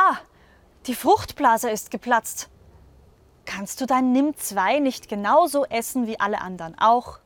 Ah, die Fruchtblase ist geplatzt. Kannst du dein Nimm 2 nicht genauso essen wie alle anderen auch?